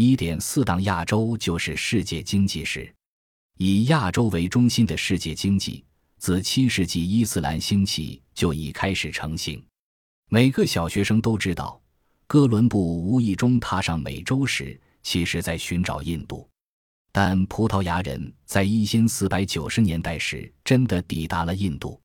一点四档亚洲就是世界经济史。以亚洲为中心的世界经济，自七世纪伊斯兰兴起就已开始成型。每个小学生都知道，哥伦布无意中踏上美洲时，其实在寻找印度。但葡萄牙人在一千四百九十年代时真的抵达了印度。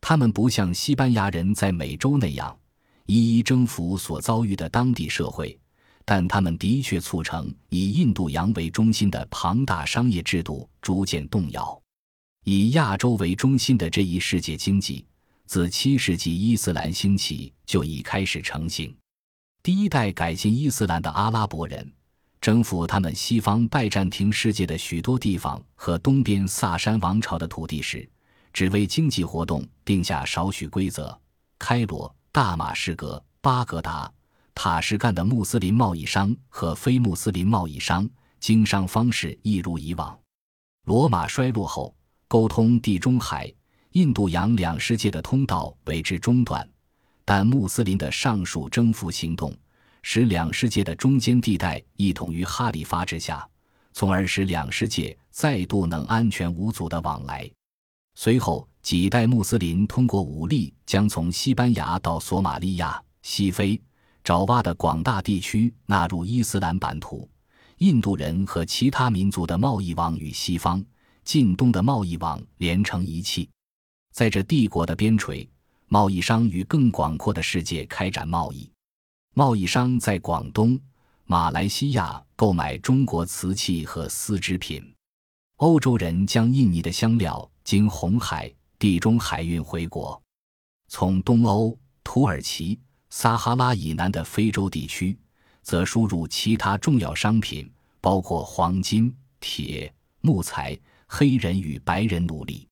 他们不像西班牙人在美洲那样一一征服所遭遇的当地社会。但他们的确促成以印度洋为中心的庞大商业制度逐渐动摇。以亚洲为中心的这一世界经济，自七世纪伊斯兰兴起就已开始成型。第一代改进伊斯兰的阿拉伯人，征服他们西方拜占庭世界的许多地方和东边萨珊王朝的土地时，只为经济活动定下少许规则。开罗、大马士革、巴格达。塔什干的穆斯林贸易商和非穆斯林贸易商经商方式一如以往。罗马衰落后，沟通地中海、印度洋两世界的通道为之中断。但穆斯林的上述征服行动，使两世界的中间地带一统于哈里发之下，从而使两世界再度能安全无阻的往来。随后几代穆斯林通过武力，将从西班牙到索马利亚、西非。爪哇的广大地区纳入伊斯兰版图，印度人和其他民族的贸易网与西方、近东的贸易网连成一气。在这帝国的边陲，贸易商与更广阔的世界开展贸易。贸易商在广东、马来西亚购买中国瓷器和丝织品。欧洲人将印尼的香料经红海、地中海运回国。从东欧、土耳其。撒哈拉以南的非洲地区，则输入其他重要商品，包括黄金、铁、木材、黑人与白人奴隶。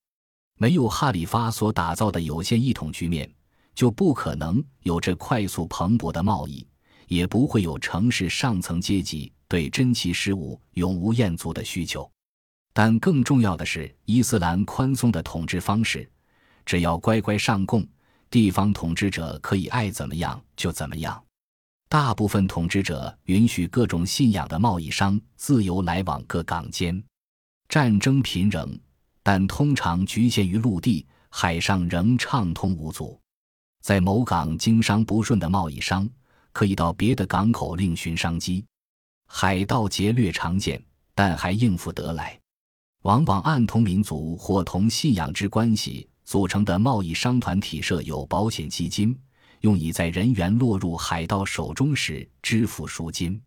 没有哈里发所打造的有限一统局面，就不可能有着快速蓬勃的贸易，也不会有城市上层阶级对珍奇事物永无厌足的需求。但更重要的是，伊斯兰宽松的统治方式，只要乖乖上供。地方统治者可以爱怎么样就怎么样，大部分统治者允许各种信仰的贸易商自由来往各港间。战争频仍，但通常局限于陆地，海上仍畅通无阻。在某港经商不顺的贸易商，可以到别的港口另寻商机。海盗劫掠常见，但还应付得来，往往按同民族或同信仰之关系。组成的贸易商团体设有保险基金，用以在人员落入海盗手中时支付赎金。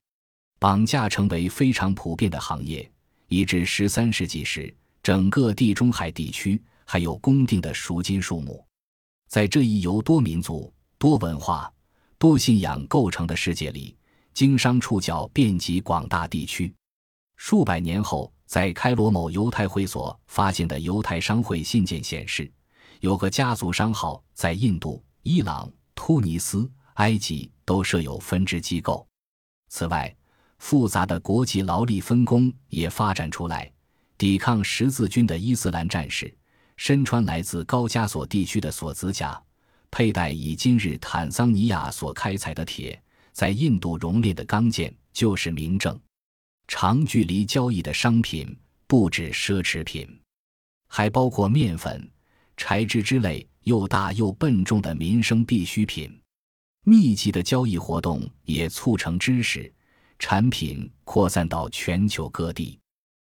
绑架成为非常普遍的行业，以至十三世纪时，整个地中海地区还有公定的赎金数目。在这一由多民族、多文化、多信仰构成的世界里，经商触角遍及广大地区。数百年后，在开罗某犹太会所发现的犹太商会信件显示。有个家族商号在印度、伊朗、突尼斯、埃及都设有分支机构。此外，复杂的国际劳力分工也发展出来。抵抗十字军的伊斯兰战士身穿来自高加索地区的锁子甲，佩戴以今日坦桑尼亚所开采的铁在印度熔炼的钢剑，就是明证。长距离交易的商品不止奢侈品，还包括面粉。柴枝之类又大又笨重的民生必需品，密集的交易活动也促成知识产品扩散到全球各地。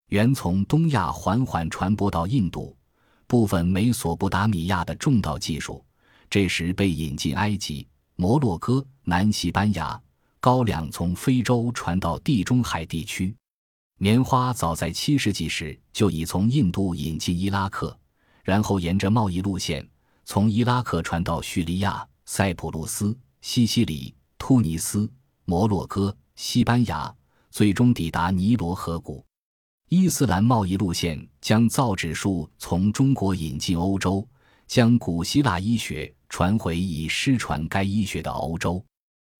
原从东亚缓缓传播到印度部分美索不达米亚的重道技术，这时被引进埃及、摩洛哥、南西班牙。高粱从非洲传到地中海地区，棉花早在七世纪时就已从印度引进伊拉克。然后沿着贸易路线，从伊拉克传到叙利亚、塞浦路斯、西西里、突尼斯、摩洛哥、西班牙，最终抵达尼罗河谷。伊斯兰贸易路线将造纸术从中国引进欧洲，将古希腊医学传回已失传该医学的欧洲。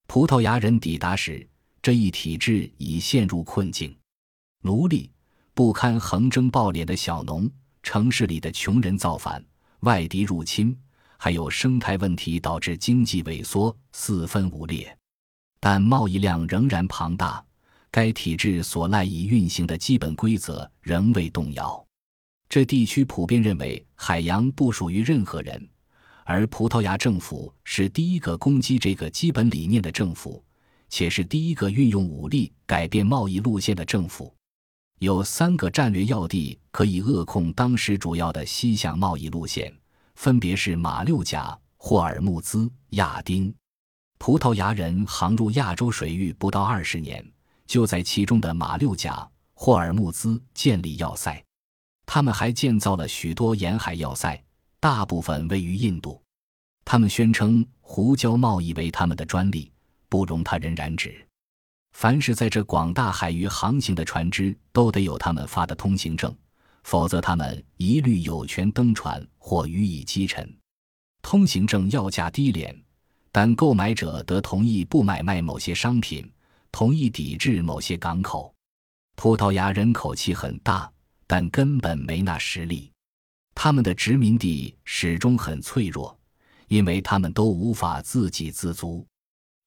葡萄牙人抵达时，这一体制已陷入困境，奴隶、不堪横征暴敛的小农。城市里的穷人造反，外敌入侵，还有生态问题导致经济萎缩，四分五裂。但贸易量仍然庞大，该体制所赖以运行的基本规则仍未动摇。这地区普遍认为海洋不属于任何人，而葡萄牙政府是第一个攻击这个基本理念的政府，且是第一个运用武力改变贸易路线的政府。有三个战略要地可以扼控当时主要的西向贸易路线，分别是马六甲、霍尔木兹、亚丁。葡萄牙人航入亚洲水域不到二十年，就在其中的马六甲、霍尔木兹建立要塞。他们还建造了许多沿海要塞，大部分位于印度。他们宣称胡椒贸易为他们的专利，不容他人染指。凡是在这广大海域航行的船只，都得有他们发的通行证，否则他们一律有权登船或予以击沉。通行证要价低廉，但购买者得同意不买卖某些商品，同意抵制某些港口。葡萄牙人口气很大，但根本没那实力。他们的殖民地始终很脆弱，因为他们都无法自给自足。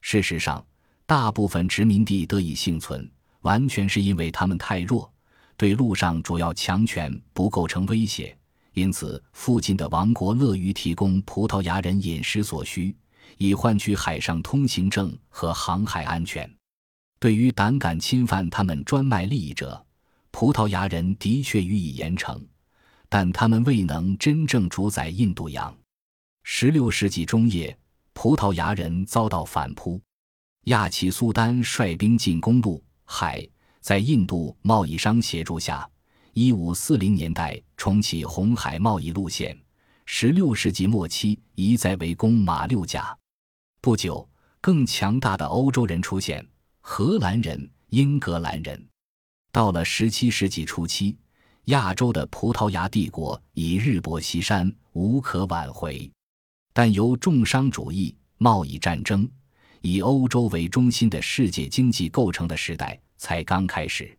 事实上。大部分殖民地得以幸存，完全是因为他们太弱，对陆上主要强权不构成威胁。因此，附近的王国乐于提供葡萄牙人饮食所需，以换取海上通行证和航海安全。对于胆敢侵犯他们专卖利益者，葡萄牙人的确予以严惩，但他们未能真正主宰印度洋。十六世纪中叶，葡萄牙人遭到反扑。亚奇苏丹率兵进攻陆海，在印度贸易商协助下，一五四零年代重启红海贸易路线。十六世纪末期，一再围攻马六甲。不久，更强大的欧洲人出现：荷兰人、英格兰人。到了十七世纪初期，亚洲的葡萄牙帝国已日薄西山，无可挽回。但由重商主义、贸易战争。以欧洲为中心的世界经济构成的时代才刚开始。